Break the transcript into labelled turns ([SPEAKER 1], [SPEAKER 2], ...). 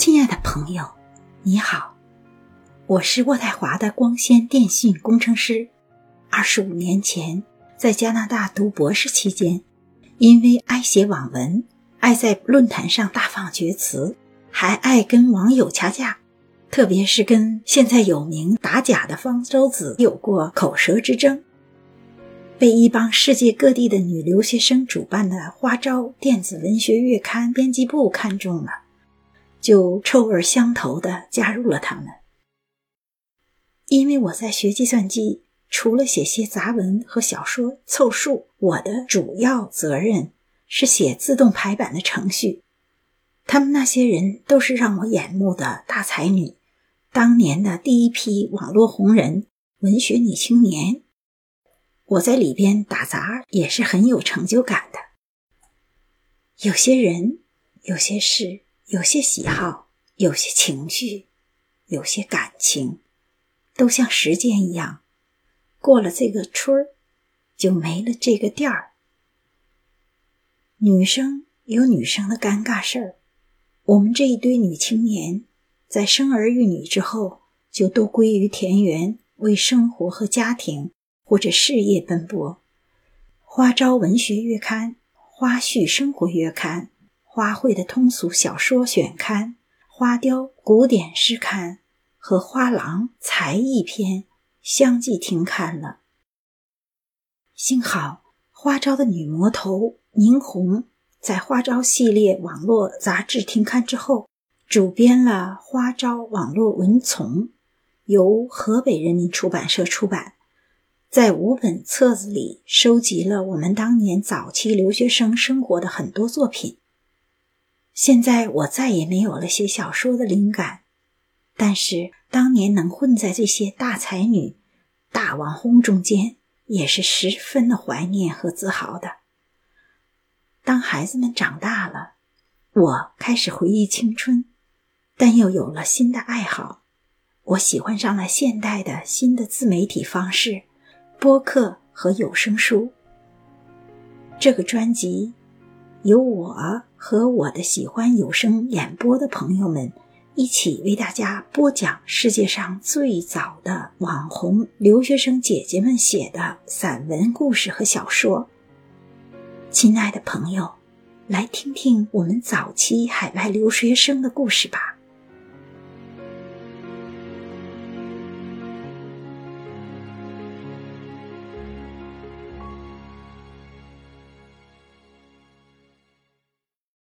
[SPEAKER 1] 亲爱的朋友，你好，我是渥太华的光纤电信工程师。二十五年前，在加拿大读博士期间，因为爱写网文，爱在论坛上大放厥词，还爱跟网友掐架，特别是跟现在有名打假的方舟子有过口舌之争，被一帮世界各地的女留学生主办的花招电子文学月刊编辑部看中了。就臭味相投的加入了他们。因为我在学计算机，除了写些杂文和小说凑数，我的主要责任是写自动排版的程序。他们那些人都是让我眼目的大才女，当年的第一批网络红人、文学女青年。我在里边打杂也是很有成就感的。有些人，有些事。有些喜好，有些情绪，有些感情，都像时间一样，过了这个春儿，就没了这个店儿。女生有女生的尴尬事儿，我们这一堆女青年，在生儿育女之后，就都归于田园，为生活和家庭或者事业奔波。花招文学月刊、花絮生活月刊。花卉的通俗小说选刊、花雕古典诗刊和花郎才艺篇相继停刊了。幸好花招的女魔头宁红在花招系列网络杂志停刊之后，主编了花招网络文丛，由河北人民出版社出版，在五本册子里收集了我们当年早期留学生生活的很多作品。现在我再也没有了写小说的灵感，但是当年能混在这些大才女、大网红中间，也是十分的怀念和自豪的。当孩子们长大了，我开始回忆青春，但又有了新的爱好，我喜欢上了现代的新的自媒体方式——播客和有声书。这个专辑。由我和我的喜欢有声演播的朋友们一起为大家播讲世界上最早的网红留学生姐姐们写的散文故事和小说。亲爱的朋友，来听听我们早期海外留学生的故事吧。